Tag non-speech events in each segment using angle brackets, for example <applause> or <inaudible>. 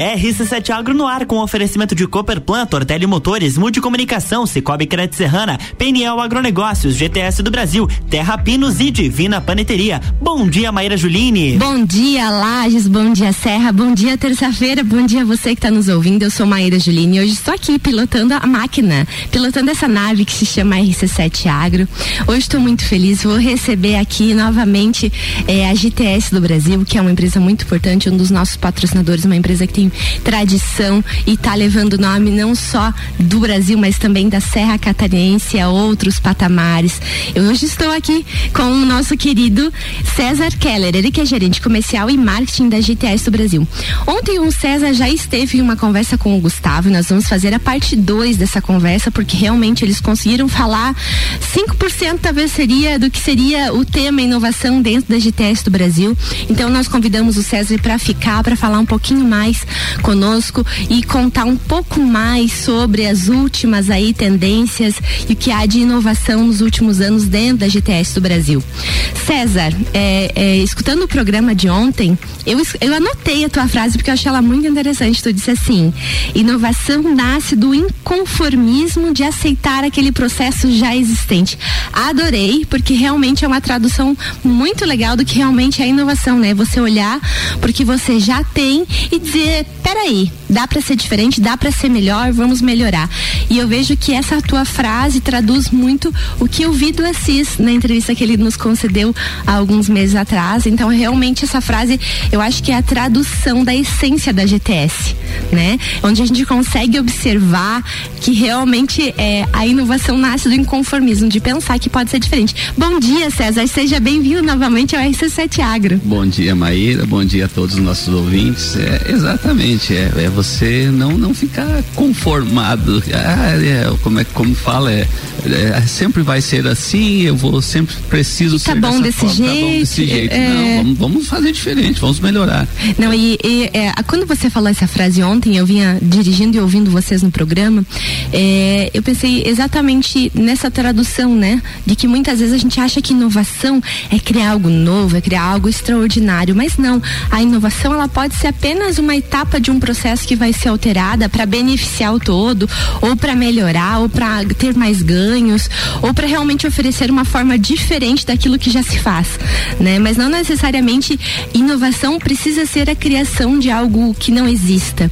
RC7 Agro no ar com oferecimento de Cooperplan, Tortelli Motores, Multicomunicação, Cicobi Crédito Serrana, PNL Agronegócios, GTS do Brasil, Terra Pinos e Divina Paneteria. Bom dia, Maíra Juline. Bom dia, Lages, bom dia, Serra, bom dia, terça-feira, bom dia você que está nos ouvindo. Eu sou Maíra Juline e hoje estou aqui pilotando a máquina, pilotando essa nave que se chama RC7 Agro. Hoje estou muito feliz, vou receber aqui novamente eh, a GTS do Brasil, que é uma empresa muito importante, um dos nossos patrocinadores, uma empresa que tem tradição e está levando o nome não só do Brasil, mas também da Serra Catarinense a outros patamares. Eu hoje estou aqui com o nosso querido César Keller, ele que é gerente comercial e marketing da GTS do Brasil. Ontem o César já esteve em uma conversa com o Gustavo e nós vamos fazer a parte 2 dessa conversa, porque realmente eles conseguiram falar 5% talvez seria do que seria o tema inovação dentro da GTS do Brasil. Então nós convidamos o César para ficar, para falar um pouquinho mais conosco e contar um pouco mais sobre as últimas aí tendências e o que há de inovação nos últimos anos dentro da GTS do Brasil. César, é, é, escutando o programa de ontem, eu, eu anotei a tua frase porque eu achei ela muito interessante. Tu disse assim: inovação nasce do inconformismo de aceitar aquele processo já existente. Adorei, porque realmente é uma tradução muito legal do que realmente é inovação, né? Você olhar porque você já tem e dizer, peraí, dá para ser diferente, dá para ser melhor, vamos melhorar. E eu vejo que essa tua frase traduz muito o que eu vi do Assis na entrevista que ele nos concedeu há alguns meses atrás. Então, realmente essa frase, eu acho que é a tradução da essência da GTS, né? Onde a gente consegue observar que realmente é, a inovação nasce do inconformismo, de pensar que pode ser diferente. Bom dia, César, seja bem-vindo novamente ao RC7 Agro. Bom dia, Maíra, bom dia a todos os nossos ouvintes. É, exatamente, é, é você não, não ficar conformado. Ah, é, como é como fala, é, é, sempre vai ser assim, eu vou sempre preciso tá ser bom desse forma, jeito. Tá bom desse jeito. é. Não, vamos, vamos fazer diferente, vamos melhorar. Não, e, e, é, quando você falou essa frase ontem, eu vinha dirigindo e ouvindo vocês no programa, é, eu pensei exatamente nessa tradução, né? De que muitas vezes a gente acha que inovação é criar algo novo, é criar algo extraordinário, mas não. A inovação ela pode ser apenas uma etapa de um processo que vai ser alterada para beneficiar o todo, ou para melhorar, ou para ter mais ganhos, ou para realmente oferecer uma forma diferente daquilo que já se faz, né? Mas não necessariamente inovação precisa ser a criação de algo que não exista.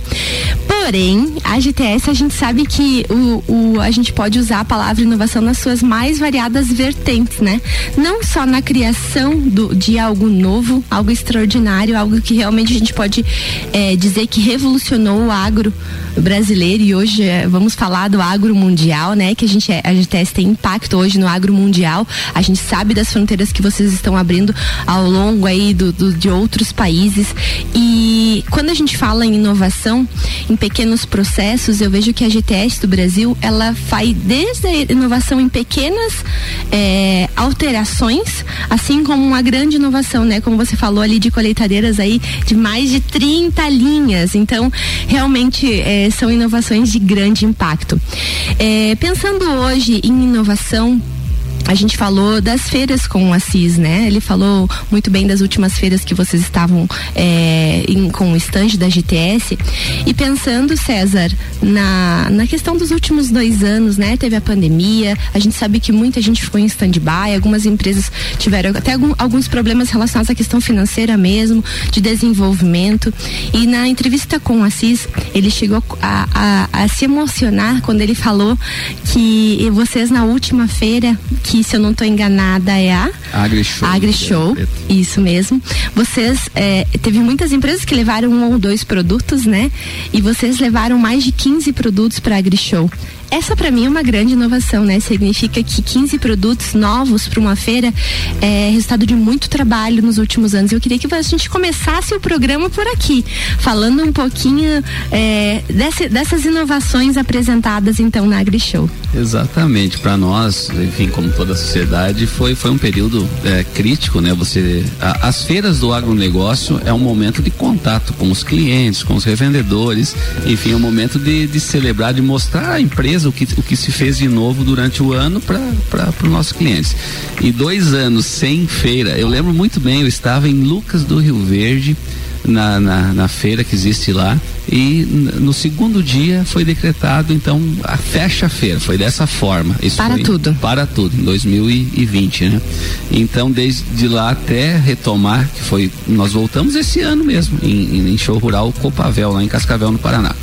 Porém, a GTS a gente sabe que o, o, a gente pode usar a palavra inovação nas suas mais variadas vertentes, né? Não só na criação do, de algo novo, algo extraordinário, algo que realmente a gente pode é, dizer que revolucionou o agro brasileiro e hoje é, vamos falar do agro mundial, né? Que a gente a GTS tem impacto hoje no agro mundial. A gente sabe das fronteiras que vocês estão abrindo ao longo aí do, do de outros países e quando a gente fala em inovação em pequenos processos, eu vejo que a GTS do Brasil ela faz desde a inovação em pequenas é, alterações, assim como uma grande inovação, né? Como você falou ali de colheitadeiras aí de mais de 30 linhas. Então, realmente é, são inovações de grande impacto. É, pensando hoje em inovação, a gente falou das feiras com o Assis, né? Ele falou muito bem das últimas feiras que vocês estavam é, em, com o estande da GTS. E pensando, César, na, na questão dos últimos dois anos, né? Teve a pandemia, a gente sabe que muita gente ficou em stand-by, algumas empresas tiveram até algum, alguns problemas relacionados à questão financeira mesmo, de desenvolvimento. E na entrevista com o Assis, ele chegou a, a, a se emocionar quando ele falou que vocês na última feira, que se eu não estou enganada é a AgriShow. AgriShow, isso mesmo. Vocês é, teve muitas empresas que levaram um ou dois produtos, né? E vocês levaram mais de 15 produtos para a AgriShow. Essa para mim é uma grande inovação, né? Significa que 15 produtos novos para uma feira é resultado de muito trabalho nos últimos anos. Eu queria que a gente começasse o programa por aqui, falando um pouquinho é, desse, dessas inovações apresentadas então na AgriShow. Exatamente, para nós, enfim, como toda a sociedade, foi, foi um período é, crítico, né? Você, a, as feiras do agronegócio é um momento de contato com os clientes, com os revendedores, enfim, é um momento de, de celebrar, de mostrar à empresa o que, o que se fez de novo durante o ano para os nossos clientes. E dois anos sem feira, eu lembro muito bem, eu estava em Lucas do Rio Verde, na, na, na feira que existe lá. E no segundo dia foi decretado então a fecha a feira. Foi dessa forma. Isso para foi, tudo. Para tudo em 2020 né? Então desde lá até retomar que foi nós voltamos esse ano mesmo em, em show rural Copavel lá em Cascavel no Paraná.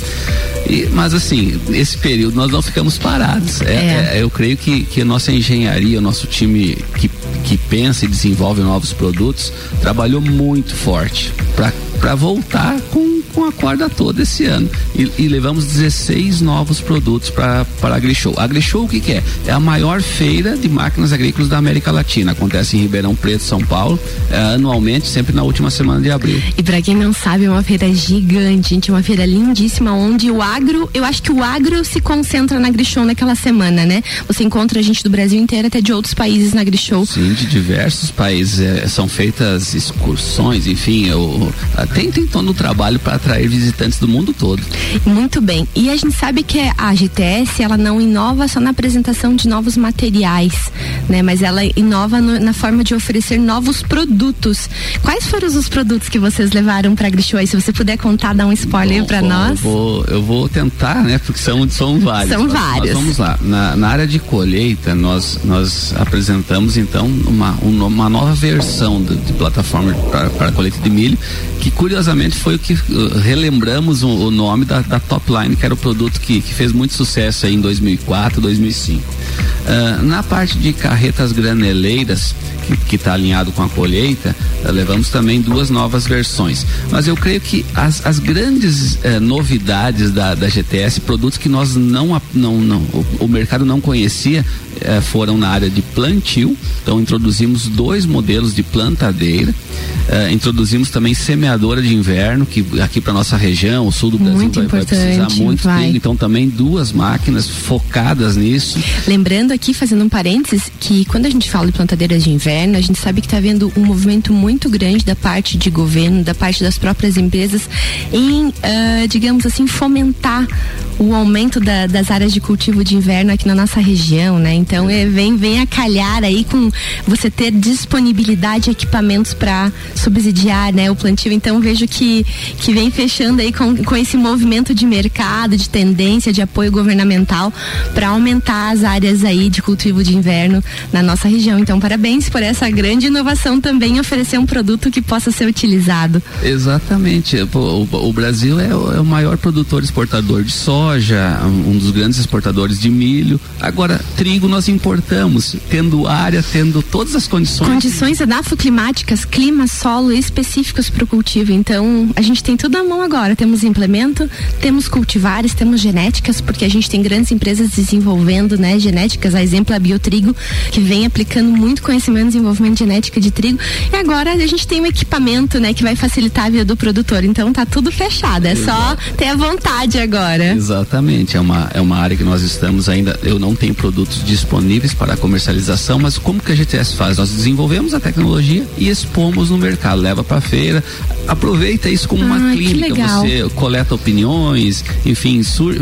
E, mas assim, esse período nós não ficamos parados. É, é. É, eu creio que, que a nossa engenharia, o nosso time que, que pensa e desenvolve novos produtos, trabalhou muito forte para voltar com com a corda toda esse ano. E, e levamos 16 novos produtos para a AgriShow. A AgriShow o que, que, é? É a maior feira de máquinas agrícolas da América Latina. Acontece em Ribeirão Preto, São Paulo, é, anualmente, sempre na última semana de abril. E para quem não sabe, é uma feira gigante, gente, uma feira lindíssima, onde o agro, eu acho que o agro se concentra na AgriShow naquela semana, né? Você encontra gente do Brasil inteiro, até de outros países na AgriShow. Sim, de diversos países. É, são feitas excursões, enfim, eu, tem, tem todo o trabalho para atrair visitantes do mundo todo. Muito bem. E a gente sabe que a GTS ela não inova só na apresentação de novos materiais, né? Mas ela inova no, na forma de oferecer novos produtos. Quais foram os produtos que vocês levaram para a Grishow? Se você puder contar, dar um spoiler para nós. Eu vou, eu vou tentar, né? Porque são, são <laughs> vários. São vários. vamos lá. Na, na, área de colheita, nós, nós apresentamos então uma, uma nova versão de, de plataforma para colheita de milho, que curiosamente foi o que relembramos o, o nome da, da, Top Line, que era o produto que, que fez muito sucesso aí em 2004, 2005. Uh, na parte de carretas graneleiras, que está alinhado com a colheita, uh, levamos também duas novas versões. Mas eu creio que as, as grandes uh, novidades da, da GTS, produtos que nós não, não, não o, o mercado não conhecia, uh, foram na área de plantio. Então introduzimos dois modelos de plantadeira. Introduzimos também semeadora de inverno, que aqui para nossa região, o sul do Brasil, muito vai, vai precisar muito vai. Então também duas máquinas focadas nisso. Lembrando aqui, fazendo um parênteses, que quando a gente fala de plantadeiras de inverno, a gente sabe que está havendo um movimento muito grande da parte de governo, da parte das próprias empresas, em, uh, digamos assim, fomentar o aumento da, das áreas de cultivo de inverno aqui na nossa região, né? Então é, vem, vem a calhar aí com você ter disponibilidade de equipamentos para subsidiar, né, o plantio. Então vejo que que vem fechando aí com, com esse movimento de mercado, de tendência, de apoio governamental para aumentar as áreas aí de cultivo de inverno na nossa região. Então parabéns por essa grande inovação também oferecer um produto que possa ser utilizado. Exatamente. O, o, o Brasil é o, é o maior produtor exportador de soja um dos grandes exportadores de milho. Agora, trigo nós importamos, tendo área, tendo todas as condições. Condições edafoclimáticas, clima, solo específicos para o cultivo. Então, a gente tem tudo à mão agora. Temos implemento, temos cultivares, temos genéticas, porque a gente tem grandes empresas desenvolvendo, né, genéticas, a exemplo a Biotrigo, que vem aplicando muito conhecimento desenvolvimento de genética de trigo. E agora a gente tem um equipamento, né, que vai facilitar a vida do produtor. Então, tá tudo fechado, é Exato. só ter a vontade agora. Exatamente, é uma, é uma área que nós estamos ainda, eu não tenho produtos disponíveis para comercialização, mas como que a GTS faz? Nós desenvolvemos a tecnologia e expomos no mercado, leva para feira, aproveita isso como uma clínica, você coleta opiniões, enfim, sur...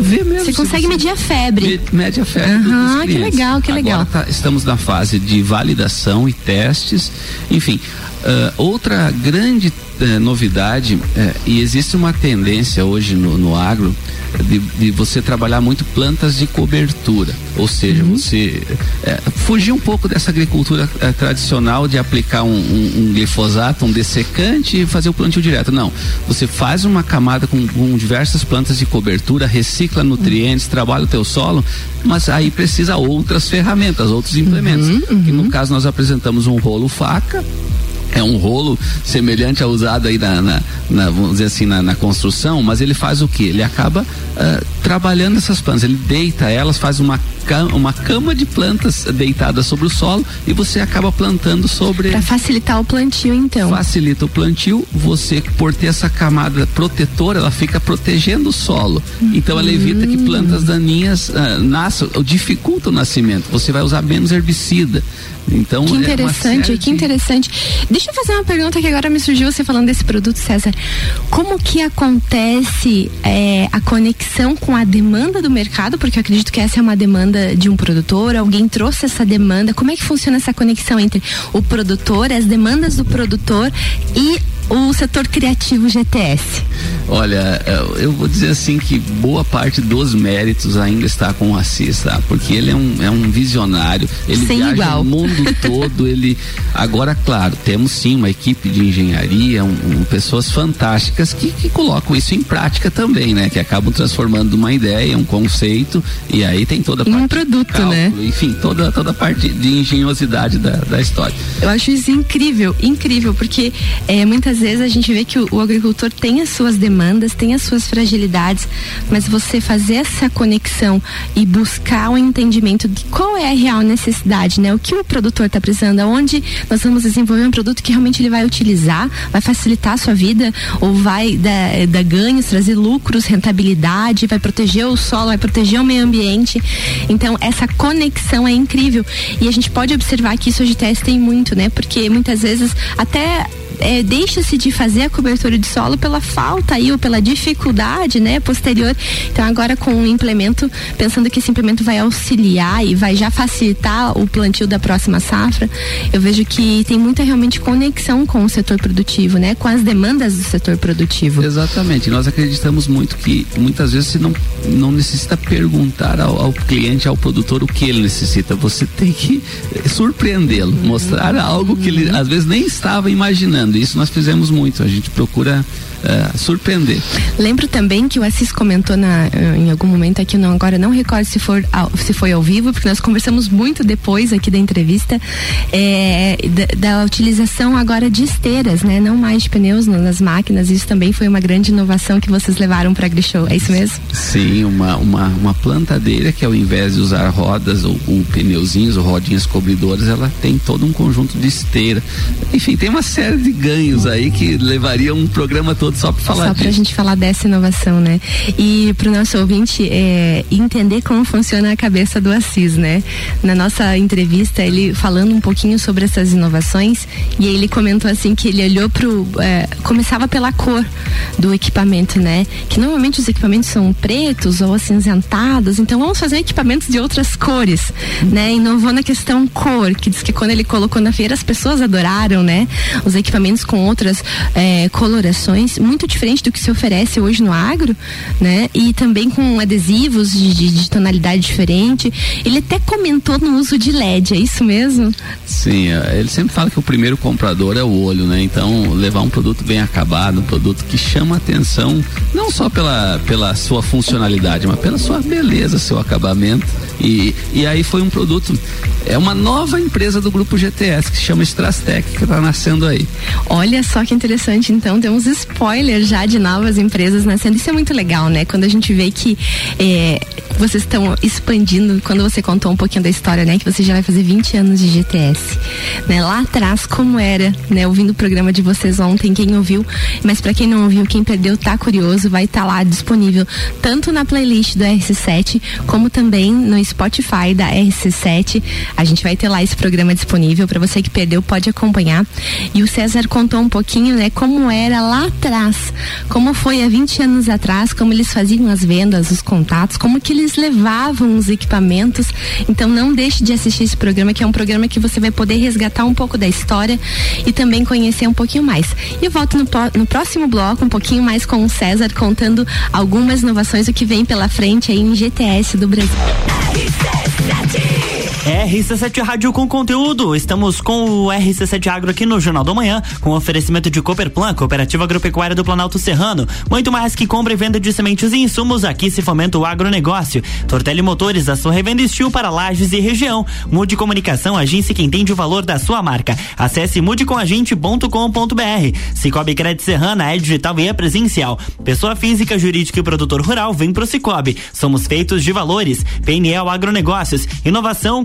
vê mesmo. Você consegue você medir a febre. Mede a febre uhum, que legal, que legal. Agora tá, estamos na fase de validação e testes, enfim, Uh, outra grande uh, novidade, uh, e existe uma tendência hoje no, no agro de, de, você trabalhar muito plantas de cobertura, ou seja, uhum. você eh, fugir um pouco dessa agricultura tradicional de aplicar um, um, um, glifosato, um dessecante e fazer o plantio direto. Não, você faz uma camada com, com diversas plantas de cobertura, recicla nutrientes, uhum. trabalha o teu solo, mas aí precisa outras ferramentas, outros implementos. Uhum, que no uhum. caso nós apresentamos um rolo faca é um rolo semelhante ao usado aí na, na, na vamos dizer assim, na, na, construção, mas ele faz o que? Ele acaba uh, trabalhando essas plantas, ele deita elas, faz uma cama, uma cama de plantas deitada sobre o solo e você acaba plantando sobre. Para facilitar o plantio, então. Facilita o plantio, você por ter essa camada protetora, ela fica protegendo o solo. Uhum. Então ela evita que plantas daninhas uh, nasçam, dificulta o nascimento. Você vai usar menos herbicida. Então, que é interessante, é que interessante. Deixa eu fazer uma pergunta que agora me surgiu você falando desse produto, César. Como que acontece é, a conexão com a demanda do mercado? Porque eu acredito que essa é uma demanda de um produtor, alguém trouxe essa demanda. Como é que funciona essa conexão entre o produtor, as demandas do produtor e o setor criativo GTS? Olha, eu vou dizer assim que boa parte dos méritos ainda está com o Assis, tá? Porque ele é um, é um visionário, ele Sem viaja igual. o mundo <laughs> todo, ele agora, claro, temos sim uma equipe de engenharia, um, um, pessoas fantásticas que, que colocam isso em prática também, né? Que acabam transformando uma ideia, um conceito e aí tem toda a parte um produto, cálculo, né? Enfim, toda toda a parte de engenhosidade da, da história. Eu acho isso incrível, incrível, porque é, muitas vezes a gente vê que o, o agricultor tem as suas demandas, tem as suas fragilidades, mas você fazer essa conexão e buscar o um entendimento de qual é a real necessidade, né? O que o produtor está precisando, aonde nós vamos desenvolver um produto que realmente ele vai utilizar, vai facilitar a sua vida ou vai dar, dar ganhos, trazer lucros, rentabilidade, vai proteger o solo, vai proteger o meio ambiente. Então essa conexão é incrível e a gente pode observar que isso hoje tem muito, né? Porque muitas vezes até é, deixa-se de fazer a cobertura de solo pela falta aí ou pela dificuldade, né, posterior. Então agora com o implemento, pensando que esse implemento vai auxiliar e vai já facilitar o plantio da próxima safra, eu vejo que tem muita realmente conexão com o setor produtivo, né, com as demandas do setor produtivo. Exatamente. Nós acreditamos muito que muitas vezes você não não necessita perguntar ao, ao cliente, ao produtor o que ele necessita. Você tem que surpreendê-lo, uhum. mostrar algo que ele às vezes nem estava imaginando. Isso nós fizemos muito. A gente procura uh, surpreender. Lembro também que o Assis comentou na, em algum momento aqui, não, agora não recordo se, for ao, se foi ao vivo, porque nós conversamos muito depois aqui da entrevista, é, da, da, utilização agora de esteiras, né? Não mais de pneus nas máquinas. Isso também foi uma grande inovação que vocês levaram para a Grishow. É isso mesmo? Sim, uma, uma, uma plantadeira que ao invés de usar rodas ou, ou pneuzinhos ou rodinhas cobridoras, ela tem todo um conjunto de esteira. Enfim, tem uma série de ganhos aí que levaria um programa todo só para falar Só para a gente falar dessa inovação, né? E para o nosso ouvinte é, entender como funciona a cabeça do Assis, né? Na nossa entrevista, ele falando um pouquinho sobre essas inovações e ele comentou assim que ele olhou pro é, começava pela cor do equipamento, né? Que normalmente os equipamentos são pretos ou acinzentados, então vamos fazer equipamentos de outras cores, né? Inovou na questão cor, que diz que quando ele colocou na feira as pessoas adoraram, né? Os equipamentos com outras é, colorações muito diferente do que se oferece hoje no agro, né? E também com adesivos de, de, de tonalidade diferente. Ele até comentou no uso de LED, é isso mesmo? Sim, é, ele sempre fala que o primeiro comprador é o olho, né? Então, levar um produto bem acabado, um produto que chama atenção, não só pela, pela sua funcionalidade, mas pela sua beleza, seu acabamento. E, e aí foi um produto, é uma nova empresa do grupo GTS que se chama Strastec, que está nascendo aí. Olha só que interessante, então temos spoiler já de novas empresas nascendo. Isso é muito legal, né? Quando a gente vê que é, vocês estão expandindo, quando você contou um pouquinho da história, né? Que você já vai fazer 20 anos de GTS. Né? Lá atrás, como era, né? Ouvindo o programa de vocês ontem, quem ouviu, mas para quem não ouviu, quem perdeu, tá curioso, vai estar tá lá disponível tanto na playlist do RC7, como também no Spotify da RC7. A gente vai ter lá esse programa disponível para você que perdeu, pode acompanhar. E o César contou um pouquinho, né, como era lá atrás, como foi há 20 anos atrás, como eles faziam as vendas, os contatos, como que eles levavam os equipamentos. Então não deixe de assistir esse programa, que é um programa que você vai poder resgatar um pouco da história e também conhecer um pouquinho mais. E eu volto no, no próximo bloco um pouquinho mais com o César contando algumas inovações o que vem pela frente aí em GTS do Brasil. RC7 Rádio com conteúdo. Estamos com o RC7 Agro aqui no Jornal do Manhã, com oferecimento de Cooperplan, Cooperativa Agropecuária do Planalto Serrano. Muito mais que compra e venda de sementes e insumos, aqui se fomenta o agronegócio. Tortelli Motores, a sua revenda estil para lajes e região. Mude Comunicação, agência que entende o valor da sua marca. Acesse mudecomagente.com.br. Cicobi Crédito Serrana é digital e é presencial. Pessoa física, jurídica e produtor rural, vem pro Cicobi. Somos feitos de valores. PNL Agronegócios, inovação,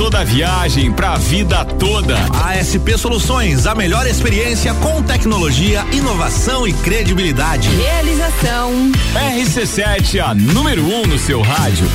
toda viagem, para a vida toda. ASP Soluções, a melhor experiência com tecnologia, inovação e credibilidade. Realização. RC7, a número 1 um no seu rádio.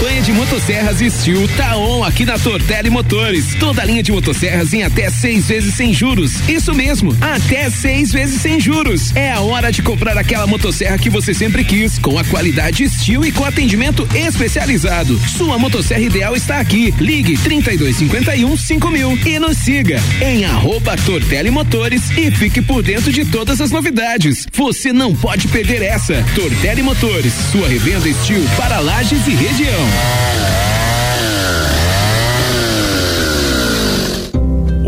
Campanha de motosserras Steel tá on aqui na Tortelli Motores. Toda linha de motosserras em até seis vezes sem juros. Isso mesmo, até seis vezes sem juros. É a hora de comprar aquela motosserra que você sempre quis, com a qualidade Steel e com atendimento especializado. Sua motosserra ideal está aqui. Ligue 3251 5000 e nos siga em arroba Motores e fique por dentro de todas as novidades. Você não pode perder essa. Tortelli Motores, sua revenda Steel para lajes e região. Yeah.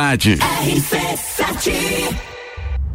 cidade. RC7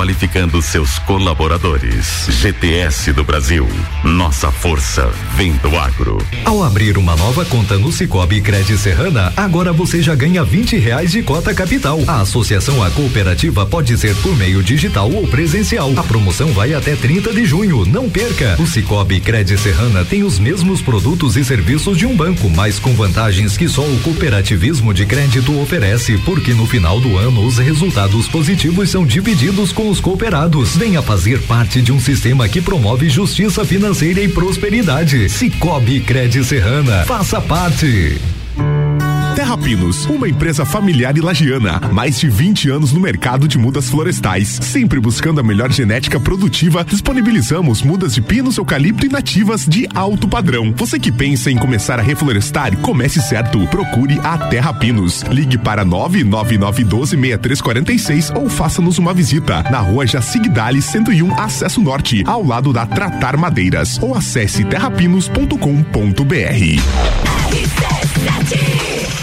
qualificando seus colaboradores. GTS do Brasil. Nossa força vem do agro. Ao abrir uma nova conta no Cicobi Cred Serrana, agora você já ganha 20 reais de cota capital. A associação à cooperativa pode ser por meio digital ou presencial. A promoção vai até 30 de junho. Não perca! O Cicobi Cred Serrana tem os mesmos produtos e serviços de um banco, mas com vantagens que só o cooperativismo de crédito oferece, porque no final do ano os resultados positivos são divididos com os cooperados. Venha fazer parte de um sistema que promove justiça financeira e prosperidade. Cicobi Cred Serrana. Faça parte. Terra Pinos, uma empresa familiar e lagiana, mais de 20 anos no mercado de mudas florestais, sempre buscando a melhor genética produtiva, disponibilizamos mudas de pinos, eucalipto e nativas de alto padrão. Você que pensa em começar a reflorestar, comece certo. Procure a Terra Pinos. Ligue para 999126346 ou faça-nos uma visita na rua Jacigdale 101, acesso norte, ao lado da Tratar Madeiras, ou acesse terrapinos.com.br. RC7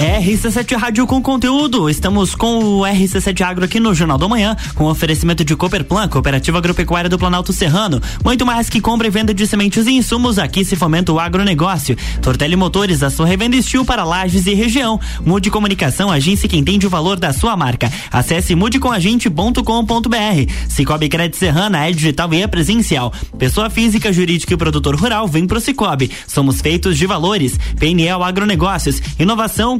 Rádio com conteúdo. Estamos com o RC7 Agro aqui no Jornal da Manhã, com oferecimento de Cooperplan, Cooperativa Agropecuária do Planalto Serrano. Muito mais que compra e venda de sementes e insumos, aqui se fomenta o agronegócio. Tortelli Motores, a sua revenda estil para lajes e região. Mude Comunicação, agência que entende o valor da sua marca. Acesse mudecomagente.com.br. Cicobi Crédito Serrana é digital e é presencial. Pessoa física, jurídica e produtor rural, vem pro Cicobi. Somos feitos de valores. PNL Agronegócios, inovação,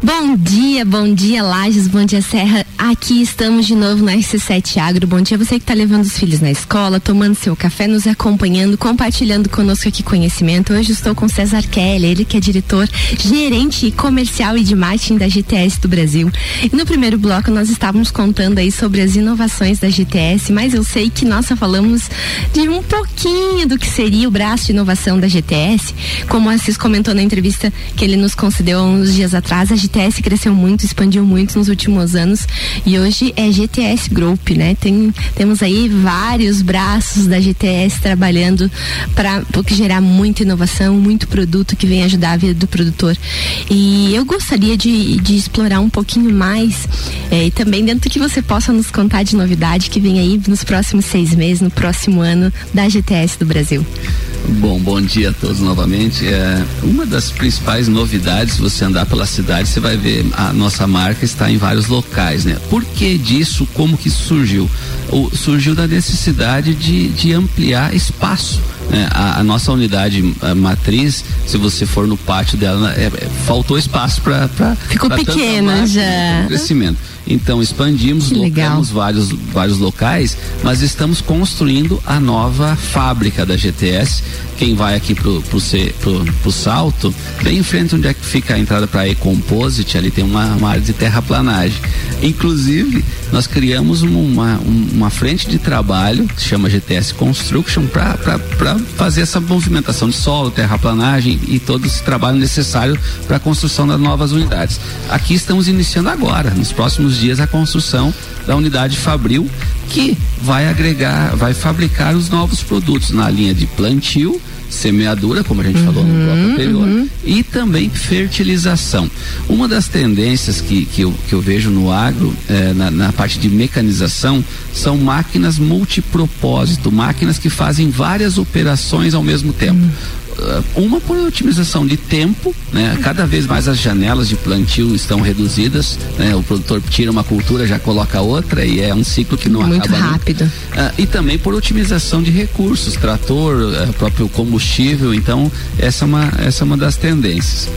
Bom dia, bom dia Lages, bom dia Serra. Aqui estamos de novo na RC7 Agro. Bom dia você que está levando os filhos na escola, tomando seu café, nos acompanhando, compartilhando conosco aqui conhecimento. Hoje estou com César Kelly, ele que é diretor, gerente comercial e de marketing da GTS do Brasil. E no primeiro bloco nós estávamos contando aí sobre as inovações da GTS, mas eu sei que nós só falamos de um pouquinho do que seria o braço de inovação da GTS. Como o Assis comentou na entrevista que ele nos concedeu uns dias atrás, a GTS cresceu muito, expandiu muito nos últimos anos e hoje é GTS Group, né? Tem, temos aí vários braços da GTS trabalhando para gerar muita inovação, muito produto que vem ajudar a vida do produtor. E eu gostaria de, de explorar um pouquinho mais é, e também dentro que você possa nos contar de novidade que vem aí nos próximos seis meses, no próximo ano da GTS do Brasil. Bom, bom dia a todos novamente. É, uma das principais novidades, se você andar pela cidade, você vai ver a nossa marca está em vários locais, né? Por que disso? Como que isso surgiu? O, surgiu da necessidade de, de ampliar espaço. Né? A, a, nossa unidade a matriz, se você for no pátio dela, é, é, faltou espaço para ficou pra pequena já crescimento. Então expandimos, locamos vários, vários locais, mas estamos construindo a nova fábrica da GTS. Quem vai aqui pro, pro, pro, pro Salto, bem em frente onde é que fica a entrada para a E-Composite, ali tem uma, uma, área de terraplanagem. Inclusive, nós criamos uma, uma frente de trabalho que se chama GTS Construction para fazer essa movimentação de solo, terraplanagem e todo esse trabalho necessário para a construção das novas unidades. Aqui estamos iniciando agora, nos próximos dias a construção da unidade Fabril, que vai agregar, vai fabricar os novos produtos na linha de plantio, semeadura, como a gente uhum, falou no bloco uhum, anterior, uhum. e também fertilização. Uma das tendências que, que, eu, que eu vejo no agro, eh, na, na, parte de mecanização, são máquinas multipropósito, máquinas que fazem várias operações ao mesmo tempo. Uhum. Uh, uma por otimização de tempo, né? Cada vez mais as janelas de plantio estão reduzidas, né? O produtor tira uma cultura, já coloca outra e é um ciclo que não Muito acaba. Muito rápido. Uh, e também por otimização de recursos, trator, uh, próprio combustível. Então essa é uma essa é uma das tendências.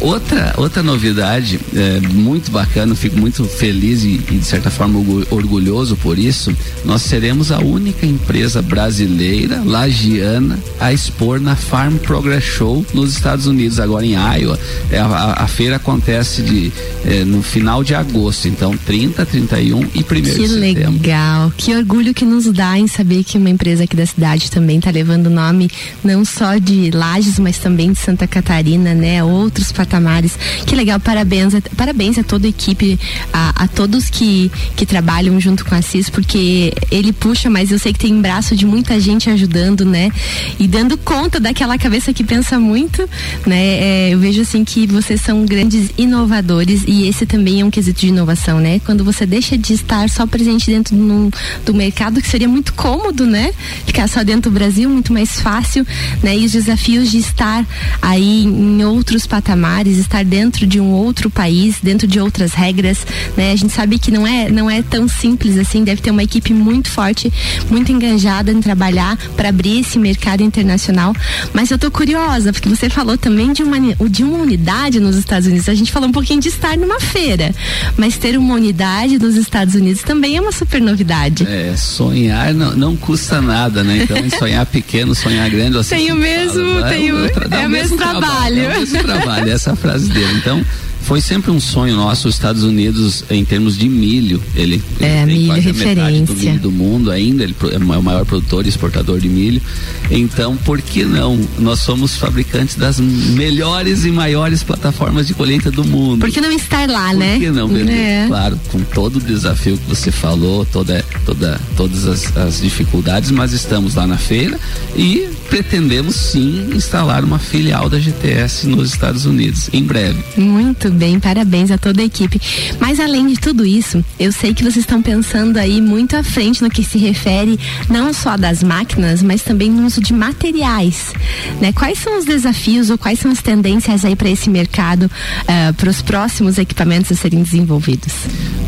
outra outra novidade eh, muito bacana, fico muito feliz e, e de certa forma orgulhoso por isso. Nós seremos a única empresa brasileira lagiana a expor na Farm Progress Show nos Estados Unidos, agora em Iowa. É, a, a, feira acontece de, é, no final de agosto, então 30, 31 e 1 que de setembro. Que legal, que orgulho que nos dá em saber que uma empresa aqui da cidade também está levando o nome não só de Lages, mas também de Santa Catarina, né? Outros patamares. Que legal, parabéns, a, parabéns a toda a equipe, a, a todos que, que trabalham junto com a CIS, porque ele puxa, mas eu sei que tem braço de muita gente ajudando, né? E dando conta da daquela cabeça que pensa muito, né? É, eu vejo assim que vocês são grandes inovadores e esse também é um quesito de inovação, né? Quando você deixa de estar só presente dentro do, do mercado, que seria muito cômodo, né? Ficar só dentro do Brasil, muito mais fácil, né? E os desafios de estar aí em outros patamares, estar dentro de um outro país, dentro de outras regras, né? A gente sabe que não é, não é tão simples assim, deve ter uma equipe muito forte, muito engajada em trabalhar para abrir esse mercado internacional, mas eu tô curiosa, porque você falou também de uma, de uma unidade nos Estados Unidos. A gente falou um pouquinho de estar numa feira, mas ter uma unidade nos Estados Unidos também é uma super novidade. É, sonhar não, não custa nada, né? Então, sonhar pequeno, sonhar grande, você tem o mesmo, fala, tem o, é, é o mesmo trabalho. trabalho. É o mesmo trabalho, essa é a frase dele. Então, foi sempre um sonho nosso os Estados Unidos em termos de milho. Ele, é, ele milho referência. do milho do mundo ainda, ele é o maior produtor e exportador de milho. Então, por que não? Nós somos fabricantes das melhores e maiores plataformas de colheita do mundo. Por que não estar lá, por né? Por que não vender? É. Claro, com todo o desafio que você falou, toda, toda, todas as, as dificuldades, mas estamos lá na feira e pretendemos sim instalar uma filial da GTS nos Estados Unidos em breve. Muito bem, parabéns a toda a equipe. Mas além de tudo isso, eu sei que vocês estão pensando aí muito à frente no que se refere não só das máquinas, mas também no uso de materiais. Né? Quais são os desafios ou quais são as tendências aí para esse mercado, uh, para os próximos equipamentos a serem desenvolvidos?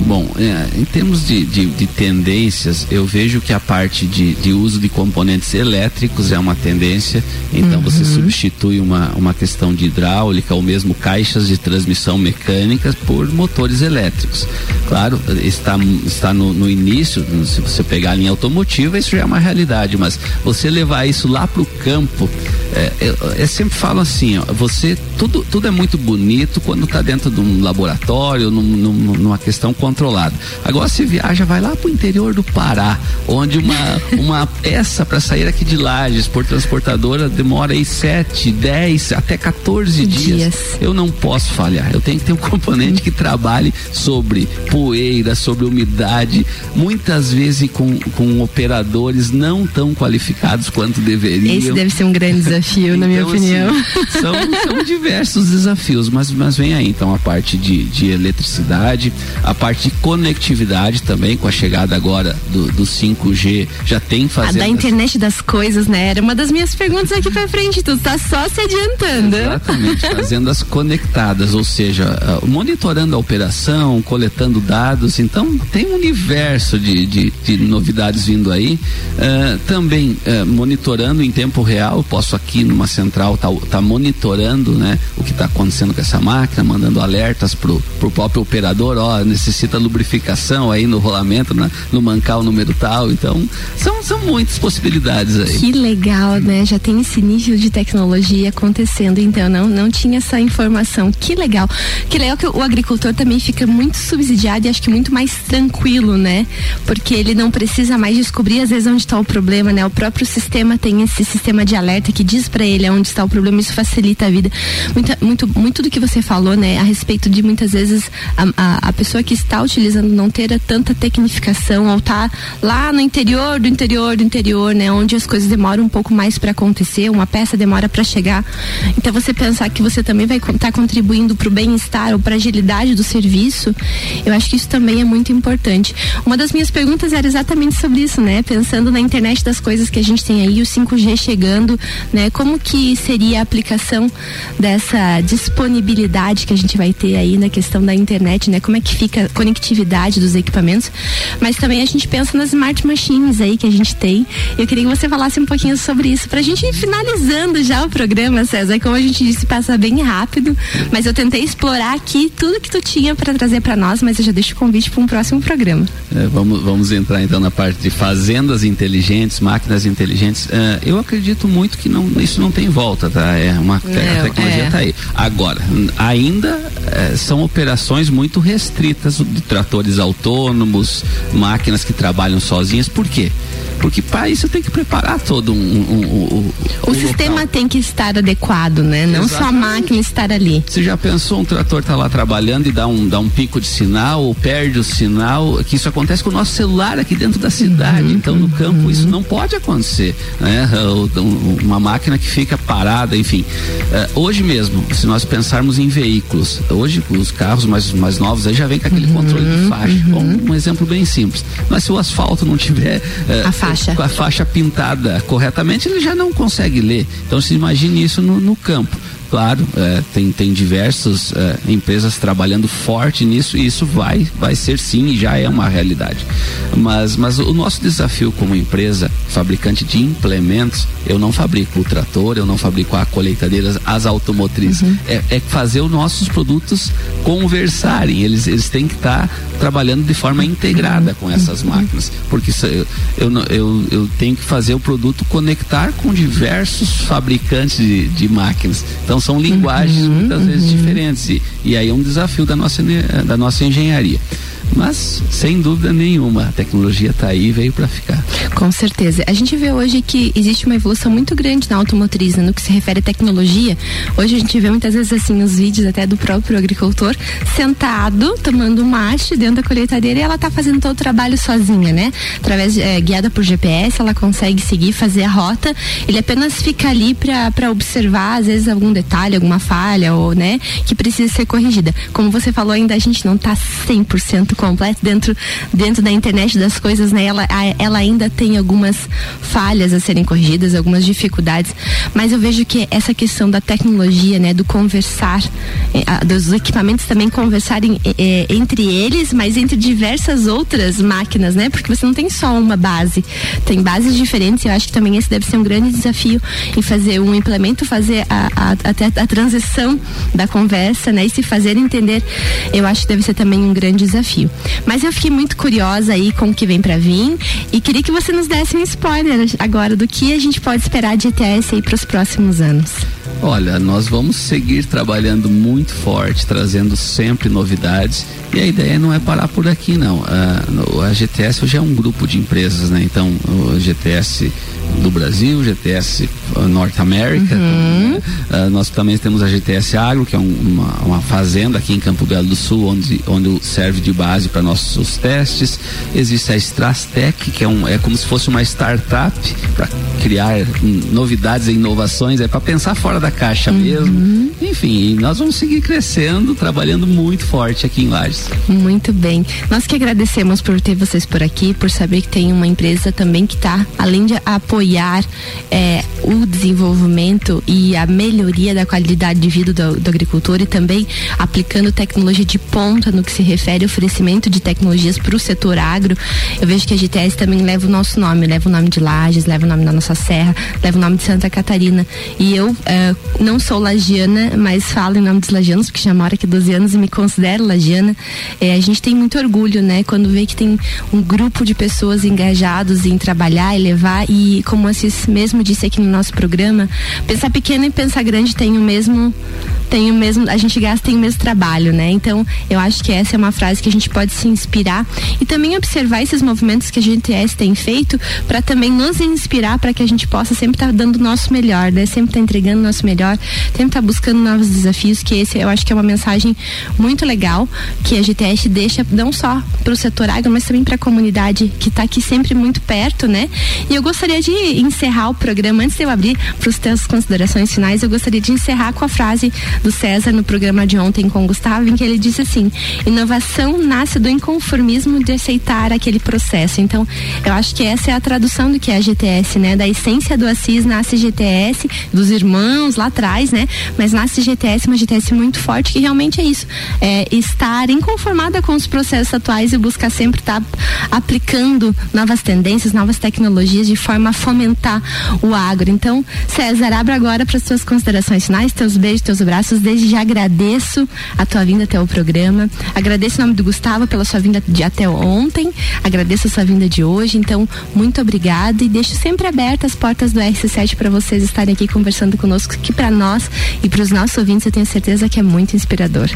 Bom, é, em termos de, de, de, tendências, eu vejo que a parte de, de, uso de componentes elétricos é uma tendência. Então uhum. você substitui uma, uma questão de hidráulica ou mesmo caixas de transmissão mecânicas por motores elétricos. Claro, está, está no, no início, se você pegar a linha automotiva, isso já é uma realidade, mas você levar isso lá para o campo, é, eu, eu, sempre falo assim, ó, você tudo, tudo é muito bonito quando está dentro de um laboratório, num, num, numa questão controlada. Agora você viaja, vai lá para o interior do Pará, onde uma, uma <laughs> peça para sair aqui de Lages por transportadora demora aí 7, 10, até 14 dias. dias. Eu não posso falhar. Eu tenho que ter um componente que trabalhe sobre poeira, sobre umidade, muitas vezes com, com operadores não tão qualificados quanto deveriam. Esse deve ser um grande desafio, na minha então, assim, opinião. Assim, são, são diversos desafios, mas, mas vem aí então a parte de, de eletricidade, a parte de conectividade também, com a chegada agora do, do 5G, já tem fazendo. A da internet das coisas, né? Era uma das minhas perguntas aqui pra frente, tu tá só se adiantando. Exatamente, fazendas conectadas, ou seja, monitorando a operação, coletando dados, então tem um universo de, de, de novidades vindo aí. Uh, também uh, monitorando em tempo real, posso aqui numa central tá, tá monitorando né, o que está acontecendo com essa máquina, mandando alertas pro, pro próprio operador, ó, necessita lubrificação aí no rolamento, na, no mancal número tal. Então, são, são muitas possibilidades aí. Que legal, né? Já tem esse nível de tecnologia acontecendo, então não, não tinha essa informação. Que legal. Que legal que o agricultor também fica muito subsidiado e acho que muito mais tranquilo, né? Porque ele não precisa mais descobrir às vezes onde está o problema, né? O próprio sistema tem esse sistema de alerta que diz para ele onde está o problema, isso facilita a vida. Muita, muito, muito do que você falou, né? A respeito de muitas vezes a, a, a pessoa que está utilizando não ter tanta tecnificação ou tá lá no interior do interior do interior, né? Onde as coisas demoram um pouco mais para acontecer, uma peça demora para chegar. Então você pensar que você também vai estar tá contribuindo para o bem-estar ou para agilidade do serviço, eu acho que isso também é muito importante. Uma das minhas perguntas era exatamente sobre isso, né? Pensando na internet das coisas que a gente tem aí, o 5G chegando, né? Como que seria a aplicação dessa disponibilidade que a gente vai ter aí na questão da internet, né? Como é que fica a conectividade dos equipamentos? Mas também a gente pensa nas smart machines aí que a gente tem. Eu queria que você falasse um pouquinho sobre isso pra gente ir finalizando já o programa, César. Como a gente disse, passa bem rápido, mas eu tentei explorar aqui tudo que tu tinha para trazer para nós, mas eu já deixo o convite para um próximo programa. É, vamos, vamos entrar então na parte de fazendas inteligentes, máquinas inteligentes. Uh, eu acredito muito que não, isso não tem volta, tá? É uma é, a tecnologia está é. aí. Agora, ainda é, são operações muito restritas de tratores autônomos, máquinas que trabalham sozinhas. Por quê? Porque para isso tem que preparar todo um. um, um o, o sistema local. tem que estar adequado, né? Não Exatamente. só a máquina estar ali. Você já pensou um trator tá lá trabalhando e dá um, dá um pico de sinal ou perde o sinal? Que isso acontece com o nosso celular aqui dentro da cidade. Uhum, então no campo uhum. isso não pode acontecer. Né? Uma máquina que fica parada, enfim. Uh, hoje mesmo, se nós pensarmos em veículos, hoje os carros mais, mais novos aí já vem com aquele uhum, controle de faixa. Bom, uhum. um exemplo bem simples. Mas se o asfalto não tiver. Uh, a faixa faixa. com a faixa pintada corretamente, ele já não consegue ler. Então se imagine isso no, no campo claro, é, tem, tem diversas é, empresas trabalhando forte nisso e isso vai, vai ser sim e já é uma realidade. Mas, mas o nosso desafio como empresa, fabricante de implementos, eu não fabrico o trator, eu não fabrico a colheitadeira, as automotriz, uhum. é, é, fazer os nossos produtos conversarem, eles, eles têm que estar tá trabalhando de forma integrada com essas uhum. máquinas, porque eu, eu, eu, eu tenho que fazer o produto conectar com diversos fabricantes de, de máquinas. Então são linguagens uhum, muitas uhum. vezes diferentes. E, e, aí é um desafio da nossa, da nossa engenharia. Mas, sem dúvida nenhuma, a tecnologia está aí e veio para ficar. Com certeza. A gente vê hoje que existe uma evolução muito grande na automotriz, né, no que se refere à tecnologia. Hoje a gente vê muitas vezes assim os vídeos até do próprio agricultor sentado, tomando um mate dentro da colheitadeira e ela está fazendo todo o trabalho sozinha, né? Através, é, guiada por GPS, ela consegue seguir, fazer a rota. Ele apenas fica ali para observar, às vezes, algum detalhe, alguma falha, ou, né, que precisa ser corrigida. Como você falou, ainda a gente não está 100% completo dentro, dentro da internet das coisas, né? Ela, ela ainda tem algumas falhas a serem corrigidas, algumas dificuldades, mas eu vejo que essa questão da tecnologia, né, do conversar, eh, dos equipamentos também conversarem eh, entre eles, mas entre diversas outras máquinas, né? Porque você não tem só uma base, tem bases diferentes. Eu acho que também esse deve ser um grande desafio em fazer um implemento, fazer a, a, a, a transição da conversa, né? E se fazer entender, eu acho que deve ser também um grande desafio. Mas eu fiquei muito curiosa aí com o que vem para vir e queria que você nos desse um spoiler agora do que a gente pode esperar de ETS aí para os próximos anos. Olha, nós vamos seguir trabalhando muito forte, trazendo sempre novidades. E a ideia não é parar por aqui, não. A, a GTS hoje é um grupo de empresas, né? Então, o GTS do Brasil, GTS Norte América. Uhum. Uh, nós também temos a GTS Agro, que é um, uma, uma, fazenda aqui em Campo Belo do Sul, onde, onde serve de base para nossos testes. Existe a Strastec, que é, um, é como se fosse uma startup para criar novidades e inovações, é para pensar fora da caixa uhum. mesmo. Enfim, nós vamos seguir crescendo, trabalhando muito forte aqui em Lages. Muito bem. Nós que agradecemos por ter vocês por aqui, por saber que tem uma empresa também que está, além de apoiar é, o desenvolvimento e a melhoria da qualidade de vida do, do, agricultor e também aplicando tecnologia de ponta no que se refere ao oferecimento de tecnologias para o setor agro. Eu vejo que a GTS também leva o nosso nome, leva o nome de Lages, leva o nome da nossa serra, leva o nome de Santa Catarina. E eu é, não sou lagiana, mas falo em nome dos lagianos, porque já moro aqui 12 anos e me considero lagiana. É, a gente tem muito orgulho, né, quando vê que tem um grupo de pessoas engajados em trabalhar e levar e como Assis mesmo disse aqui no nosso programa, pensar pequeno e pensar grande tem o mesmo tem o mesmo, a gente gasta tem o mesmo trabalho, né? Então, eu acho que essa é uma frase que a gente pode se inspirar e também observar esses movimentos que a GTS tem feito para também nos inspirar para que a gente possa sempre estar tá dando o nosso melhor, né? Sempre estar tá entregando o nosso melhor, sempre estar tá buscando novos desafios, que esse eu acho que é uma mensagem muito legal que a GTS deixa não só para o setor agro, mas também para a comunidade que está aqui sempre muito perto, né? E eu gostaria de encerrar o programa antes de eu abrir para os teus considerações finais, eu gostaria de encerrar com a frase do César no programa de ontem com o Gustavo, em que ele disse assim: inovação nasce do inconformismo de aceitar aquele processo. Então, eu acho que essa é a tradução do que é a GTS, né? Da essência do Assis nasce GTS, dos irmãos lá atrás, né? Mas nasce GTS, uma GTS muito forte, que realmente é isso: é estar inconformada com os processos atuais e buscar sempre estar tá aplicando novas tendências, novas tecnologias de forma a fomentar o agro. Então, César, abra agora para as suas considerações finais, teus beijos, teus abraços. Desde já agradeço a tua vinda até o programa. Agradeço em nome do Gustavo pela sua vinda de até ontem. Agradeço a sua vinda de hoje. Então, muito obrigada e deixo sempre abertas as portas do RC7 para vocês estarem aqui conversando conosco, que para nós e para os nossos ouvintes eu tenho certeza que é muito inspirador.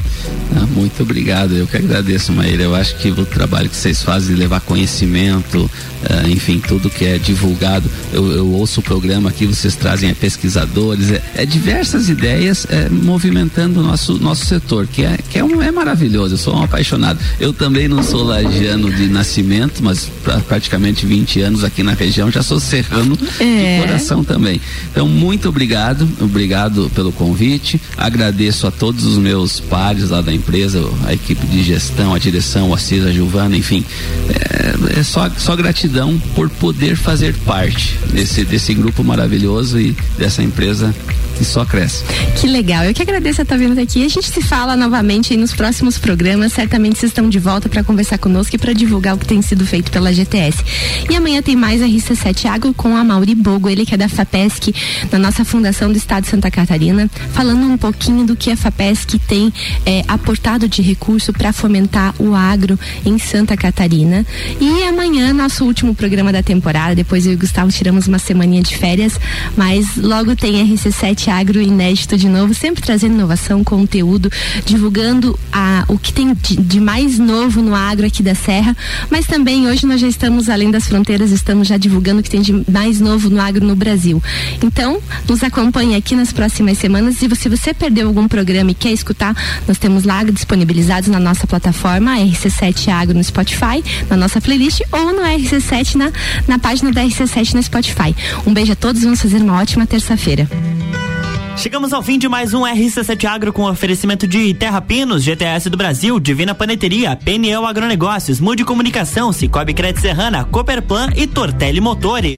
Ah, muito obrigado. Eu que agradeço, Maíra. Eu acho que o trabalho que vocês fazem de levar conhecimento, uh, enfim, tudo que é divulgado. Eu, eu, ouço o programa aqui, vocês trazem é, pesquisadores, é, é diversas ideias é, movimentando o nosso, nosso setor, que, é, que é, um, é maravilhoso. Eu sou um apaixonado. Eu também não sou lagiano de nascimento, mas pra, praticamente 20 anos aqui na região, já sou serrano é. de coração também. Então, muito obrigado, obrigado pelo convite. Agradeço a todos os meus pares lá da empresa, a equipe de gestão, a direção, o Assis, a Giovana, enfim. É, é só, só gratidão por poder fazer parte desse, desse grupo maravilhoso e dessa empresa que só cresce. Que legal. Eu que agradeço a estar vindo aqui. A gente se fala novamente nos próximos programas. Certamente vocês estão de volta para conversar conosco e para divulgar o que tem sido feito pela GTS. E amanhã tem mais a RC7 Água com a Mauri Bogo, ele que é da FAPESC, na nossa Fundação do Estado de Santa Catarina, falando um pouquinho do que a FAPESC tem é, aportado de recurso para fomentar o agro em Santa Catarina. E amanhã, nosso último programa da temporada, depois eu e o Gustavo tiramos uma semaninha de férias, mas logo tem RC7 RC7 Agro inédito de novo, sempre trazendo inovação, conteúdo, divulgando a, o que tem de, de mais novo no agro aqui da Serra, mas também hoje nós já estamos além das fronteiras, estamos já divulgando o que tem de mais novo no agro no Brasil. Então, nos acompanhe aqui nas próximas semanas e se você perdeu algum programa e quer escutar, nós temos lá disponibilizados na nossa plataforma RC7 Agro no Spotify, na nossa playlist ou no RC7 na, na página da RC7 no Spotify. Um beijo a todos, vamos fazer uma ótima terça-feira. Chegamos ao fim de mais um RC7 Agro com oferecimento de Terra Pinos, GTS do Brasil, Divina Paneteria, PNL Agronegócios, Mude Comunicação, Cicobi Crédito Serrana, Cooperplan e Tortelli Motores.